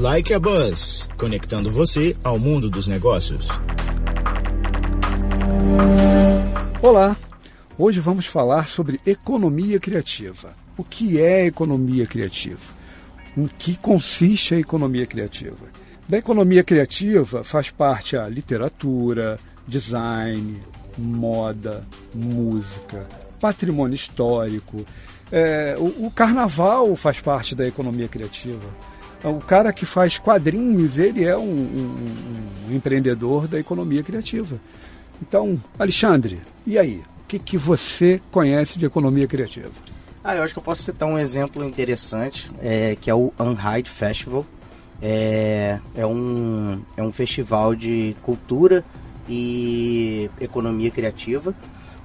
Like a Buzz, conectando você ao mundo dos negócios. Olá, hoje vamos falar sobre economia criativa. O que é economia criativa? Em que consiste a economia criativa? Da economia criativa faz parte a literatura, design, moda, música, patrimônio histórico. É, o, o carnaval faz parte da economia criativa. O cara que faz quadrinhos, ele é um, um, um empreendedor da economia criativa. Então, Alexandre, e aí? O que, que você conhece de economia criativa? Ah, eu acho que eu posso citar um exemplo interessante, é, que é o Unhide Festival. É, é, um, é um festival de cultura e economia criativa,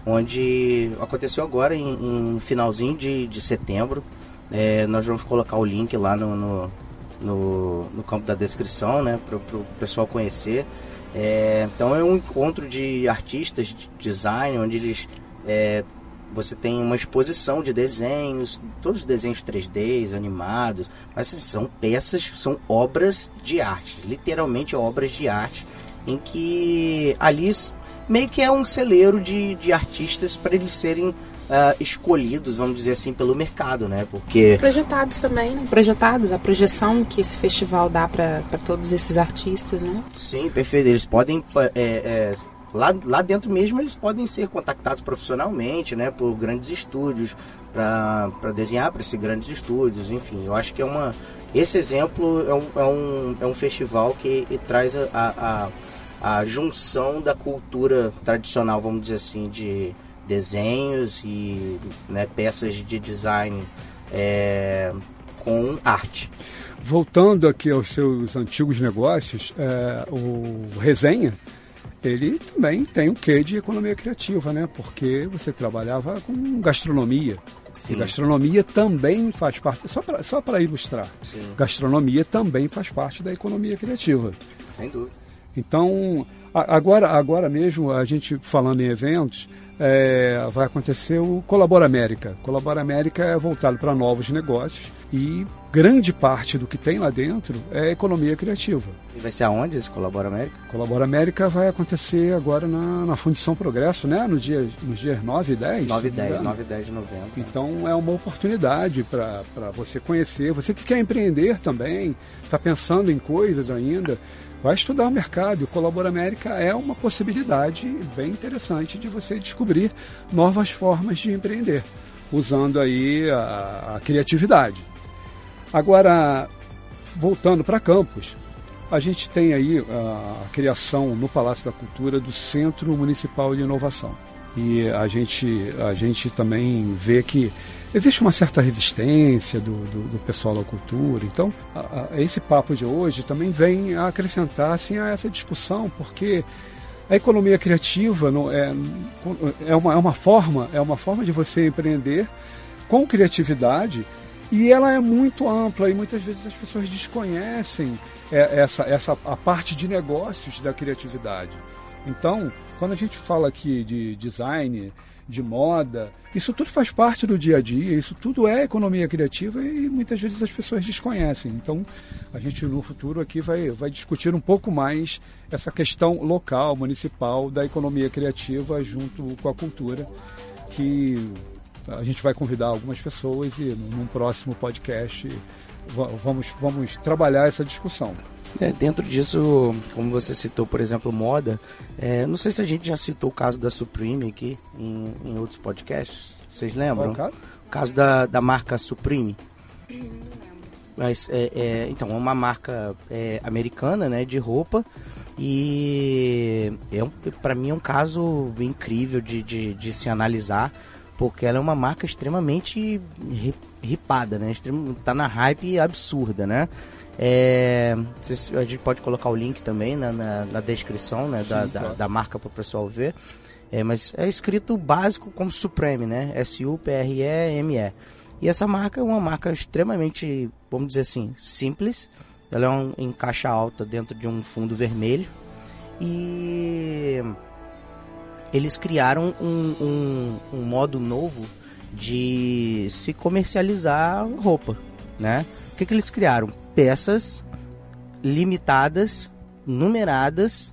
onde aconteceu agora em, em finalzinho de, de setembro. É, nós vamos colocar o link lá no, no, no, no campo da descrição, né, para o pessoal conhecer. É, então é um encontro de artistas de design, onde eles é, você tem uma exposição de desenhos, todos os desenhos 3D, animados, mas assim, são peças, são obras de arte, literalmente obras de arte, em que ali meio que é um celeiro de, de artistas para eles serem uh, escolhidos, vamos dizer assim, pelo mercado, né? Porque projetados também, né? projetados a projeção que esse festival dá para todos esses artistas, né? Sim, perfeito. Eles podem é, é, lá, lá dentro mesmo eles podem ser contactados profissionalmente, né? Por grandes estúdios para desenhar para esses grandes estúdios, enfim. Eu acho que é uma esse exemplo é um, é um, é um festival que traz a, a, a junção da cultura tradicional, vamos dizer assim, de desenhos e né, peças de design é, com arte. Voltando aqui aos seus antigos negócios, é, o Resenha, ele também tem o um quê de economia criativa, né? Porque você trabalhava com gastronomia. Sim. E gastronomia também faz parte, só para só ilustrar, Sim. gastronomia também faz parte da economia criativa. Sem dúvida. Então, agora, agora mesmo, a gente falando em eventos, é, vai acontecer o Colabora América. Colabora América é voltado para novos negócios e grande parte do que tem lá dentro é economia criativa. E vai ser aonde esse Colabora América? Colabora América vai acontecer agora na, na Fundição Progresso, né? No dia, nos dias 9 e 10. 9 e 10, 9 e 10 de novembro. Então é uma oportunidade para você conhecer. Você que quer empreender também, está pensando em coisas ainda, vai estudar o mercado. E o Colabora América é uma possibilidade bem interessante de você descobrir novas formas de empreender, usando aí a, a criatividade. Agora, voltando para campus, a gente tem aí a criação no Palácio da Cultura do Centro Municipal de Inovação. E a gente, a gente também vê que existe uma certa resistência do, do, do pessoal da cultura. Então, a, a, esse papo de hoje também vem a acrescentar assim, a essa discussão, porque a economia criativa não é, é, uma, é uma forma é uma forma de você empreender com criatividade e ela é muito ampla e muitas vezes as pessoas desconhecem é, essa, essa a parte de negócios da criatividade. Então, quando a gente fala aqui de design, de moda, isso tudo faz parte do dia a dia, isso tudo é economia criativa e muitas vezes as pessoas desconhecem. Então, a gente no futuro aqui vai, vai discutir um pouco mais essa questão local, municipal, da economia criativa junto com a cultura, que a gente vai convidar algumas pessoas e num próximo podcast vamos, vamos trabalhar essa discussão. É, dentro disso, como você citou, por exemplo, moda, é, não sei se a gente já citou o caso da Supreme aqui em, em outros podcasts. Vocês lembram? Qual o caso da, da marca Supreme. Mas, é, é, então, é uma marca é, americana né, de roupa e é um, para mim é um caso incrível de, de, de, se analisar porque ela é uma marca extremamente ripada, né? Está na hype absurda, né? É, a gente pode colocar o link também na, na, na descrição né, da, da, da, marca para o pessoal ver. É, mas é escrito básico como Supreme, né? S-U-P-R-E-M-E. E essa marca é uma marca extremamente, vamos dizer assim, simples. Ela é um, em caixa alta dentro de um fundo vermelho. E eles criaram um, um, um modo novo de se comercializar roupa, né? O que, que eles criaram? Peças limitadas, numeradas,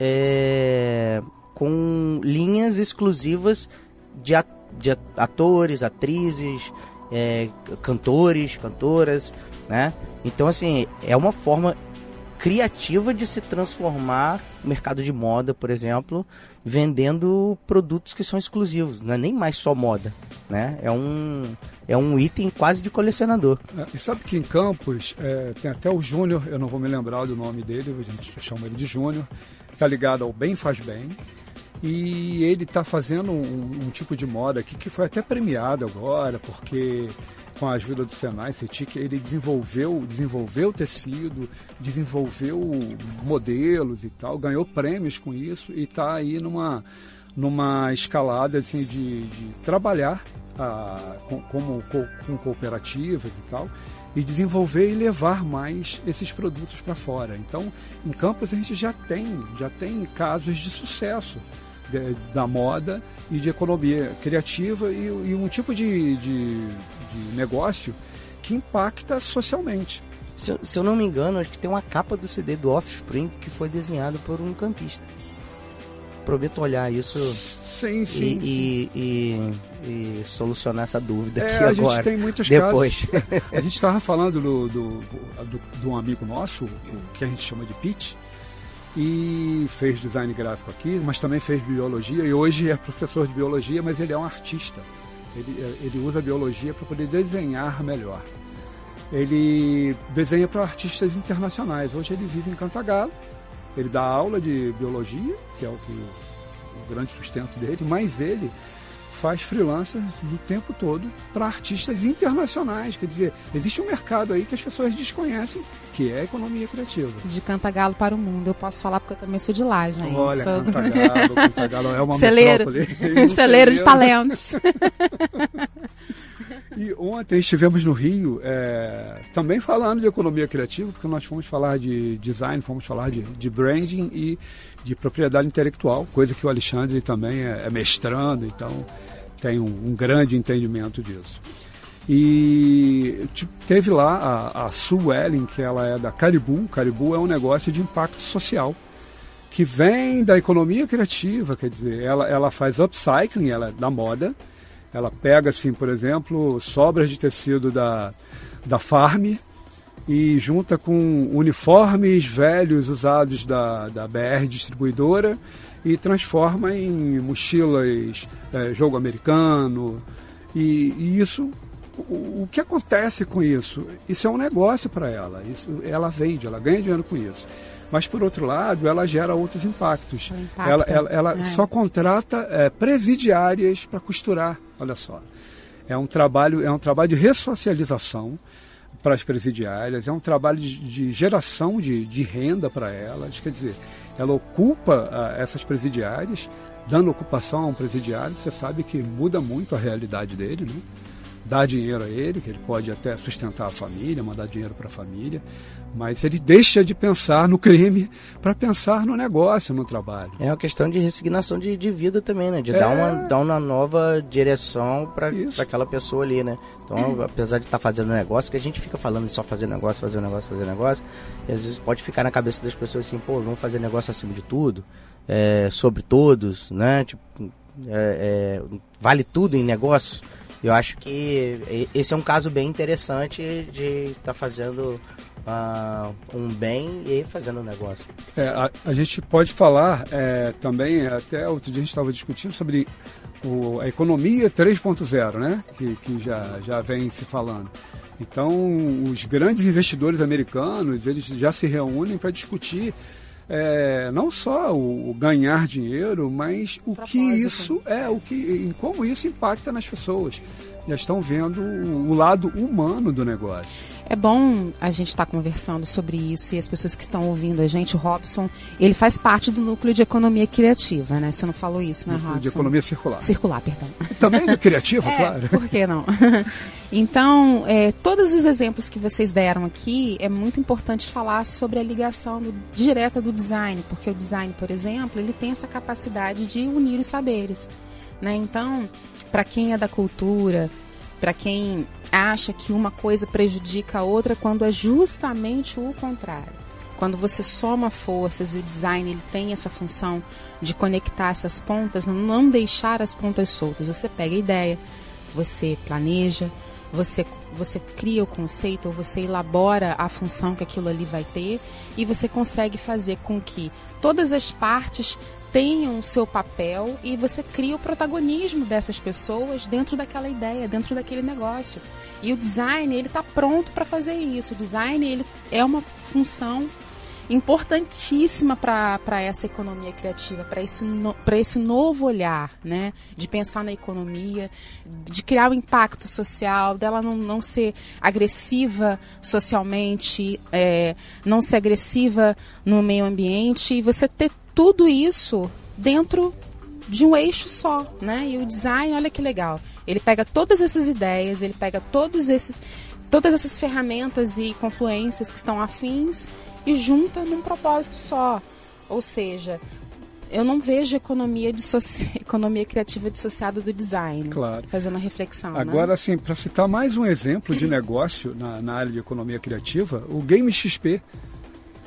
é, com linhas exclusivas de, de atores, atrizes, é, cantores, cantoras, né? Então, assim, é uma forma criativa de se transformar o mercado de moda, por exemplo, vendendo produtos que são exclusivos, não é nem mais só moda, né? É um, é um item quase de colecionador. É, e sabe que em Campos é, tem até o Júnior, eu não vou me lembrar do nome dele, a gente chama ele de Júnior, está ligado ao Bem Faz Bem, e ele está fazendo um, um, tipo de moda aqui que foi até premiado agora, porque com a ajuda do Senai CETIC, ele desenvolveu, desenvolveu tecido, desenvolveu modelos e tal, ganhou prêmios com isso e está aí numa, numa escalada assim, de, de trabalhar ah, com, como, com cooperativas e tal e desenvolver e levar mais esses produtos para fora. Então, em Campos a gente já tem, já tem casos de sucesso de, da moda e de economia criativa e, e um tipo de, de, de, negócio que impacta socialmente. Se eu, se eu, não me engano, acho que tem uma capa do CD do Offspring que foi desenhado por um campista. Prometo olhar isso sim, sim, e, sim. E, e, e, solucionar essa dúvida é, aqui a agora. gente tem muitos depois. casos. a gente estava falando do, do, do, do, um amigo nosso, que a gente chama de Pete, e fez design gráfico aqui, mas também fez biologia e hoje é professor de biologia, mas ele é um artista. Ele, ele usa a biologia para poder desenhar melhor. Ele desenha para artistas internacionais. Hoje ele vive em Cantagalo. Ele dá aula de biologia, que é o, que, o grande sustento dele, mas ele faz freelancers o tempo todo para artistas internacionais. Quer dizer, existe um mercado aí que as pessoas desconhecem, que é a economia criativa. De Cantagalo para o mundo. Eu posso falar porque eu também sou de lá, gente. Olha, sou... Cantagalo, Cantagalo é uma celeiro, celeiro de talentos. E ontem estivemos no Rio é, também falando de economia criativa, porque nós fomos falar de design, fomos falar de, de branding e de propriedade intelectual, coisa que o Alexandre também é, é mestrando, então tem um, um, grande entendimento disso. E teve lá a, a Sue Ellen, que ela é da Caribu. Caribu é um negócio de impacto social que vem da economia criativa, quer dizer, ela, ela faz upcycling, ela é da moda, ela pega, assim, por exemplo, sobras de tecido da, da Farm e junta com uniformes velhos usados da, da BR distribuidora e transforma em mochilas é, jogo americano. E, e isso, o, o, que acontece com isso? Isso é um negócio para ela. Isso, ela vende, ela ganha dinheiro com isso. Mas, por outro lado, ela gera outros impactos. Ela, ela, ela é. só contrata é, presidiárias para costurar, olha só. É um trabalho, é um trabalho de ressocialização para as presidiárias, é um trabalho de, de geração de, de renda para elas. Quer dizer, ela ocupa uh, essas presidiárias, dando ocupação a um presidiário, você sabe que muda muito a realidade dele, né? Dá dinheiro a ele, que ele pode até sustentar a família, mandar dinheiro para a família, mas ele deixa de pensar no crime para pensar no negócio, no trabalho. É uma questão de resignação de, de vida também, né? De é... dar, uma, dar uma nova direção para aquela pessoa ali, né? Então, apesar de estar tá fazendo negócio, que a gente fica falando de só fazer negócio, fazer negócio, fazer negócio, e às vezes pode ficar na cabeça das pessoas assim, pô, vamos fazer negócio acima de tudo, é, sobre todos, né? Tipo, é, é vale tudo em negócio. Eu acho que esse é um caso bem interessante de estar tá fazendo uh, um bem e fazendo um negócio. É, a, a, gente pode falar é, também, até outro dia a gente estava discutindo sobre o, a economia 3.0, né? Que, que já, já vem se falando. Então, os grandes investidores americanos, eles já se reúnem para discutir é, não só o, ganhar dinheiro, mas o que isso é, o que, em como isso impacta nas pessoas. Já estão vendo o lado humano do negócio. É bom a gente estar tá conversando sobre isso e as pessoas que estão ouvindo a gente, o Robson, ele faz parte do núcleo de economia criativa, né? Você não falou isso, né, Robson? De economia circular. Circular, perdão. Também do criativa, é, claro. Por que não? Então, é, todos os exemplos que vocês deram aqui, é muito importante falar sobre a ligação do, direta do design, porque o design, por exemplo, ele tem essa capacidade de unir os saberes. Né? Então, para quem é da cultura, para quem acha que uma coisa prejudica a outra, quando é justamente o contrário. quando você soma forças e o design ele tem essa função de conectar essas pontas, não deixar as pontas soltas. Você pega a ideia, você planeja, você, você cria o conceito ou você elabora a função que aquilo ali vai ter e você consegue fazer com que todas as partes tenham o seu papel e você cria o protagonismo dessas pessoas dentro daquela ideia, dentro daquele negócio. E o design, ele está pronto para fazer isso. O design, ele é uma função importantíssima para essa economia criativa, para esse, no, esse novo olhar, né? De pensar na economia, de criar o um impacto social, dela não, não ser agressiva socialmente, é, não ser agressiva no meio ambiente, e você ter tudo isso dentro de um eixo só, né? E o design, olha que legal. Ele pega todas essas ideias, ele pega todos esses todas essas ferramentas e confluências que estão afins e junta num propósito só. Ou seja, eu não vejo economia, economia criativa dissociada do design. Claro. Fazendo a reflexão. Né? Agora, né? assim, para citar mais um exemplo de negócio na, na, área de economia criativa, o Game XP,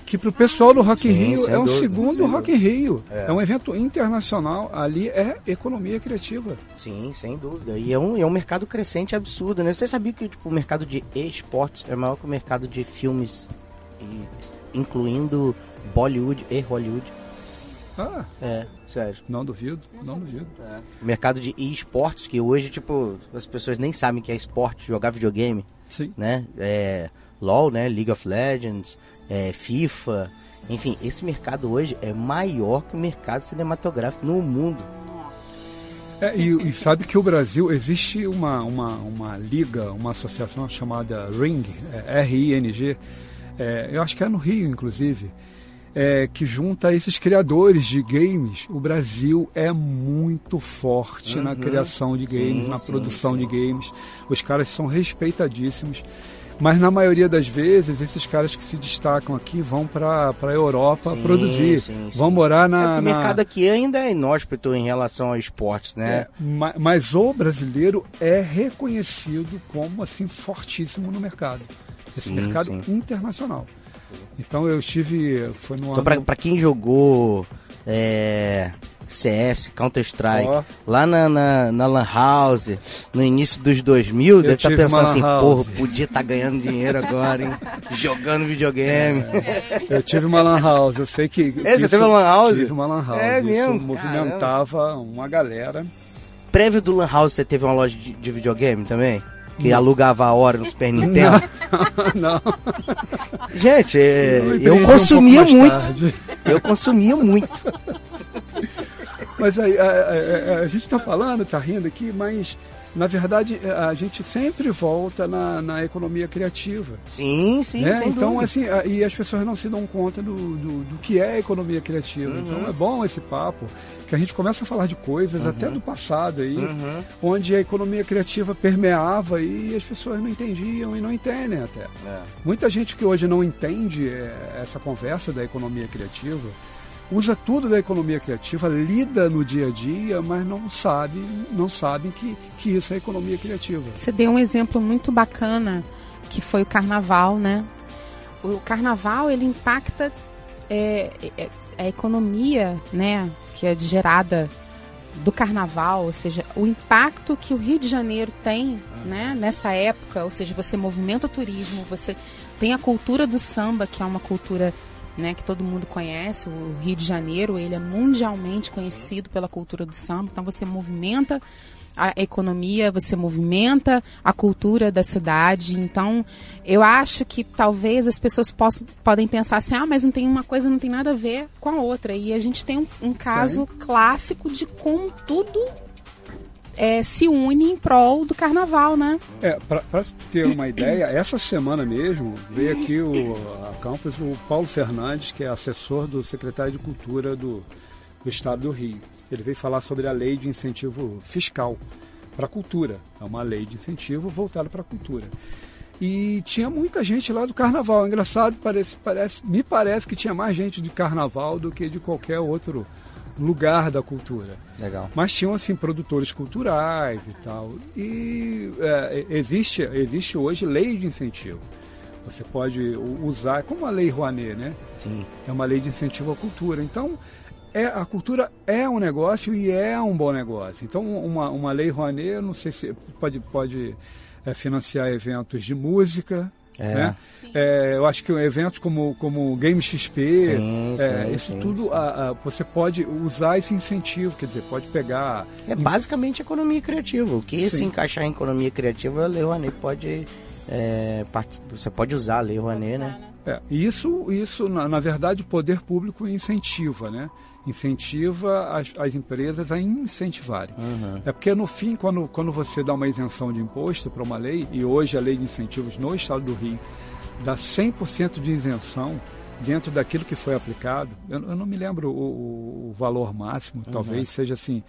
que para o pessoal do Rock in Rio é um dúvida, segundo Rock in Rio. É. é. um evento internacional, ali é economia criativa. Sim, sem dúvida. E é um, é um mercado crescente absurdo, né? Você sabia que tipo, o mercado de esportes é maior que o mercado de filmes incluindo Bollywood e Hollywood. Ah, é, sério. Não duvido, não, não duvido. É. O mercado de esportes, que hoje, tipo, as pessoas nem sabem que é esporte, jogar videogame. Sim. Né? É, LOL, né? League of Legends, é, FIFA. Enfim, esse mercado hoje é maior que o mercado cinematográfico no mundo. É, e, e, sabe que o Brasil existe uma, uma, uma liga, uma associação chamada Ring, é, R-I-N-G, é, eu acho que é no Rio, inclusive, é, que junta esses criadores de games. O Brasil é muito forte uhum. na criação de games, sim, na sim, produção sim. de games. Os caras são respeitadíssimos. Mas na maioria das vezes, esses caras que se destacam aqui vão para a Europa sim, produzir. Sim, sim. Vão morar na. É, o mercado aqui ainda é inóspito em relação aos esportes, né? É, mas, mas, o brasileiro é reconhecido como assim fortíssimo no mercado esse mercado internacional. Então eu estive. Foi no então, ano... para quem jogou é, CS, Counter-Strike, oh. lá na, na, na, Lan House, no início dos 2000, eu deve estar tá pensando assim: porra, podia estar tá ganhando dinheiro agora, hein? Jogando videogame. É. Eu tive uma Lan House, eu sei que. É, você teve uma Lan House? Tive uma Lan House. É mesmo? Isso movimentava Caramba. uma galera. Prévio do Lan House, você teve uma loja de, de videogame também? que alugava a hora no Super Nintendo? Não. Gente, é, eu consumia um muito. Tarde. Eu consumia muito. Mas aí, a, a, a, a gente está falando, está rindo aqui, mas na verdade, é, a gente sempre volta na, na economia criativa. Sim, sim, né? Então, dúvida. assim, e as pessoas não se dão conta do, do, do que é economia criativa. Uhum. Então, é bom esse papo, que a gente começa a falar de coisas uhum. até do passado aí, uhum. onde a economia criativa permeava e as pessoas não entendiam e não entendem até. É. Muita gente que hoje não entende é, essa conversa da economia criativa, usa tudo da economia criativa, lida no dia a dia, mas não sabe, não sabem que, que isso é economia criativa. Você deu um exemplo muito bacana que foi o carnaval, né? O carnaval ele impacta é, é, a economia, né, que é gerada do carnaval, ou seja, o impacto que o Rio de Janeiro tem, né, nessa época, ou seja, você movimenta o turismo, você tem a cultura do samba, que é uma cultura né, que todo mundo conhece, o Rio de Janeiro, ele é mundialmente conhecido pela cultura do samba, então você movimenta a economia, você movimenta a cultura da cidade. Então, eu acho que talvez as pessoas possam, podem pensar assim, ah, mas não tem uma coisa, não tem nada a ver com a outra. E a gente tem um, um caso clássico de como tudo é, se une em prol do carnaval, né? É, para ter uma ideia, essa semana mesmo veio aqui o, a campus o Paulo Fernandes, que é assessor do secretário de Cultura do, do Estado do Rio. Ele veio falar sobre a lei de incentivo fiscal para a cultura. É uma lei de incentivo voltada para a cultura. E tinha muita gente lá do carnaval. Engraçado, parece, parece, me parece que tinha mais gente de carnaval do que de qualquer outro lugar da cultura. Legal. Mas tinham assim produtores culturais e tal. E é, existe, existe hoje lei de incentivo. Você pode usar, como a Lei Rouanet, né? Sim. É uma lei de incentivo à cultura. Então, é, a cultura é um negócio e é um bom negócio. Então, uma, uma lei Rouanet, não sei se pode, pode é, financiar eventos de música, é. Né? É, eu acho que eventos como, como Game XP, sim, é, sim, isso sim, tudo a, a, você pode usar esse incentivo, quer dizer, pode pegar. É basicamente economia criativa. O que se encaixar em economia criativa, a Lei Rouanet pode. É, você pode usar a Lei Rouanet, né? É, isso, isso na, na verdade, o poder público incentiva, né? Incentiva as, as empresas a incentivarem. Uhum. É porque no fim, quando, quando você dá uma isenção de imposto para uma lei, e hoje a lei de incentivos no estado do Rio dá 100% de isenção dentro daquilo que foi aplicado, eu, eu não me lembro o, o valor máximo, uhum. talvez seja assim,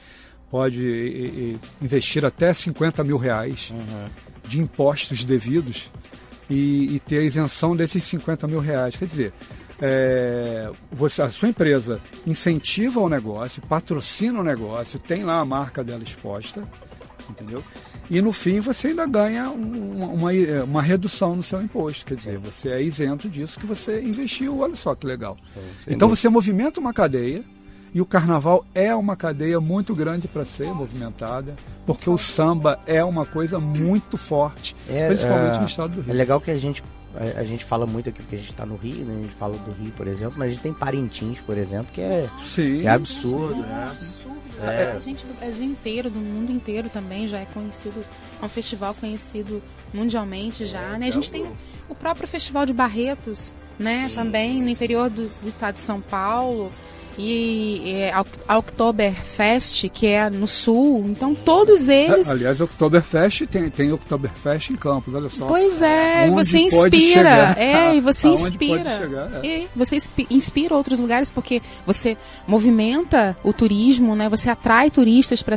pode e, e, investir até 50 mil reais uhum. de impostos devidos e, e ter a isenção desses 50 mil reais. Quer dizer, é, você, a sua empresa incentiva o negócio, patrocina o negócio, tem lá a marca dela exposta, entendeu? E no fim você ainda ganha uma, uma, uma redução no seu imposto, quer dizer, você é isento disso que você investiu, olha só que legal. Então você movimenta uma cadeia, e o carnaval é uma cadeia muito grande para ser movimentada, porque o samba é uma coisa muito forte, é, principalmente é, no estado do Rio. É legal que a gente a, a, gente fala muito aqui porque a gente está no Rio, né? A gente fala do Rio, por exemplo, mas a gente tem Parintins, por exemplo, que é, Sim. Que é absurdo, né? absurdo. É. A gente do Brasil inteiro, do mundo inteiro também já é conhecido, é um festival conhecido mundialmente já, é, né? A gente tem o próprio Festival de Barretos, né? Sim. Também no interior do, do estado de São Paulo e é, a Oktoberfest, que é no sul. Então, todos eles. É, aliás, Oktoberfest tem, tem Oktoberfest em Campos, olha só. Pois é, Onde você inspira. É, e você inspira. Chegar, é. E você inspira outros lugares porque você movimenta o turismo, né? Você atrai turistas para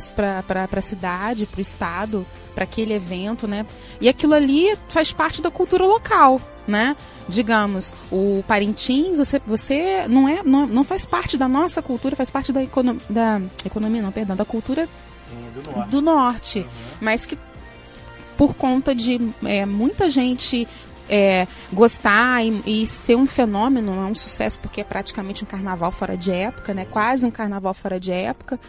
a cidade, para o estado, para aquele evento, né? E aquilo ali faz parte da cultura local, né? Digamos, o Parintins, você, você não, é, não, não faz parte da nossa cultura, faz parte da, econo, da economia, não, perdão, da cultura Sim, do norte, do norte uhum. mas que por conta de é, muita gente é, gostar e, e, ser um fenômeno, é um sucesso porque é praticamente um carnaval fora de época, né? Quase um carnaval fora de época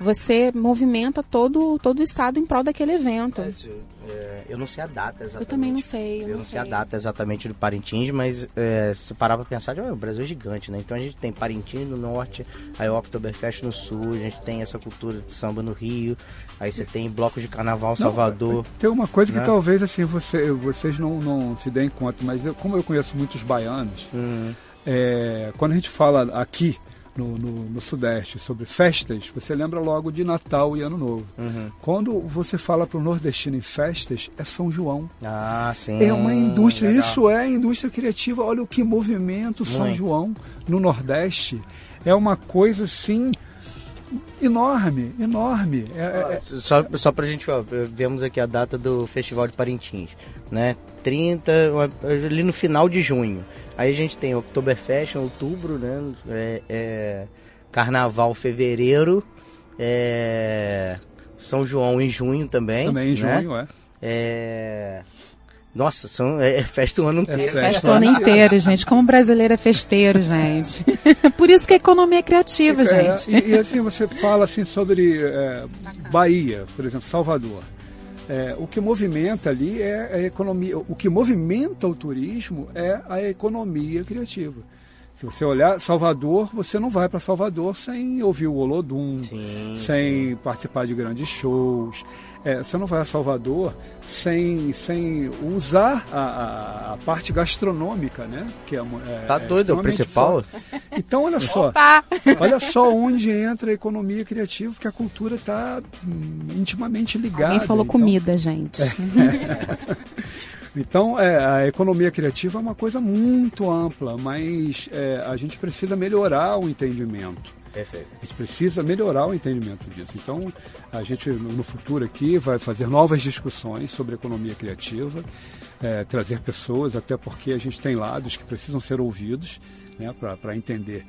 você movimenta todo, todo o estado em prol daquele evento. Mas, é, eu não sei a data exatamente. Eu também não sei. Eu, eu não, sei. sei. a data exatamente do Parintins, mas é, se parar pra pensar, o Brasil é gigante, né? Então a gente tem Parintins no norte, aí o Oktoberfest no sul, a gente tem essa cultura de samba no Rio, aí você tem bloco de carnaval Salvador. Não, tem uma coisa né? que talvez assim você, vocês não, não se deem conta, mas eu, como eu conheço muitos baianos, hum. é, quando a gente fala aqui no, no, no, Sudeste sobre festas, você lembra logo de Natal e Ano Novo. Uhum. Quando você fala para o nordestino em festas, é São João. Ah, sim. É uma indústria, legal. isso é indústria criativa. Olha o que movimento Muito. São João no Nordeste. É uma coisa assim enorme, enorme. É, é... é. Só, só pra gente, ó, vemos aqui a data do Festival de Parintins, né? 30, ali no final de junho. Aí a gente tem Oktoberfest em outubro, né? É, é, Carnaval fevereiro, é, São João em junho também. Também em né? junho, é. é. Nossa, são, é, é festa o ano inteiro. É festa o ano inteiro, gente. Como brasileiro é festeiro, gente. Por isso que a economia é criativa, é, gente. E, e, assim, você fala assim sobre é, Bahia, por exemplo, Salvador. É, o que movimenta ali é a economia. O que movimenta o turismo é a economia criativa. Se você olhar Salvador, você não vai para Salvador sem ouvir o Olodum, sim, sem sim. participar de grandes shows. É, você não vai a Salvador sem, sem usar a, a parte gastronômica, né? Que é, é tá doido, é o principal. Então, olha só. olha só onde entra a economia criativa, porque a cultura está hum, intimamente ligada. Alguém falou então, comida, gente. Então, é, a economia criativa é uma coisa muito ampla, mas é, a gente precisa melhorar o entendimento. Perfeito. A gente precisa melhorar o entendimento disso. Então, a gente no futuro aqui vai fazer novas discussões sobre economia criativa, é, trazer pessoas, até porque a gente tem lados que precisam ser ouvidos né, para entender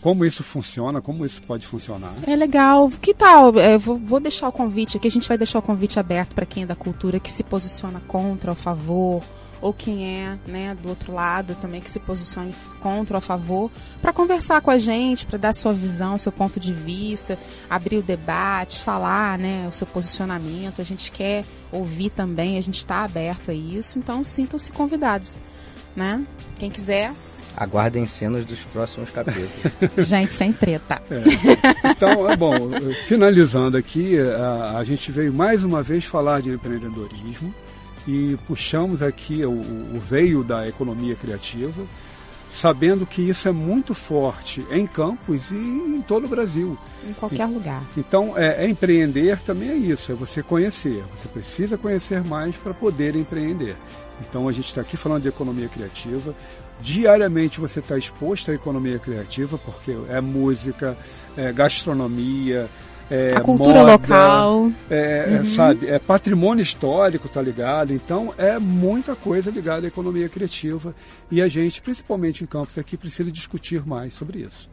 como isso funciona, como isso pode funcionar. É legal. Que tal? Eu vou, vou deixar o convite aqui, a gente vai deixar o convite aberto para quem é da cultura que se posiciona contra, a favor ou quem é né, do outro lado também que se posicione contra ou a favor, para conversar com a gente, para dar sua visão, seu ponto de vista, abrir o debate, falar né, o seu posicionamento. A gente quer ouvir também, a gente está aberto a isso, então sintam-se convidados. Né? Quem quiser, Aguardem cenas dos próximos capítulos. gente, sem treta. É. Então, é bom, finalizando aqui, a, a, gente veio mais uma vez falar de empreendedorismo e puxamos aqui o, o veio da economia criativa, sabendo que isso é muito forte em Campos e em todo o Brasil. Em qualquer e, lugar. Então, é, é, empreender também é isso, é você conhecer. Você precisa conhecer mais para poder empreender. Então, a gente está aqui falando de economia criativa. Diariamente você está exposto à economia criativa, porque é música, é gastronomia, é a cultura moda, local. É, uhum. sabe, é patrimônio histórico, tá ligado? Então é muita coisa ligada à economia criativa e a gente, principalmente em campos aqui, precisa discutir mais sobre isso.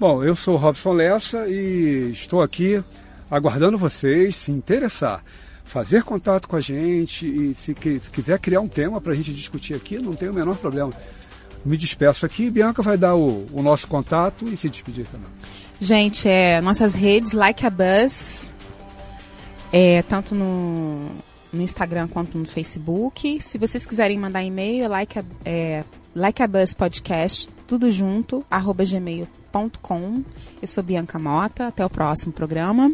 Bom, eu sou Robson Lessa e estou aqui aguardando vocês se interessar, fazer contato com a gente e se, se quiser criar um tema para a gente discutir aqui, não tem o menor problema me despeço aqui. Bianca vai dar o, o nosso contato e se despedir também. Gente, é, nossas redes, Like a Buzz, é, tanto no, no Instagram quanto no Facebook. Se vocês quiserem mandar e-mail, é like a, é, like a Buzz Podcast, tudo junto, arroba gmail.com. Eu sou Bianca Mota, até o próximo programa.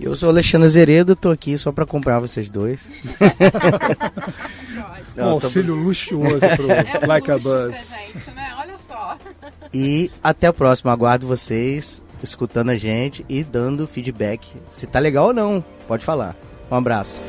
Eu sou Alexandre Zeredo, tô aqui só para comprar vocês dois. um auxílio tô... luxuoso pro é Like a Buzz. Gente, né? Olha só. E até o próximo, aguardo vocês escutando a gente e dando feedback. Se tá legal ou não, pode falar. Um abraço.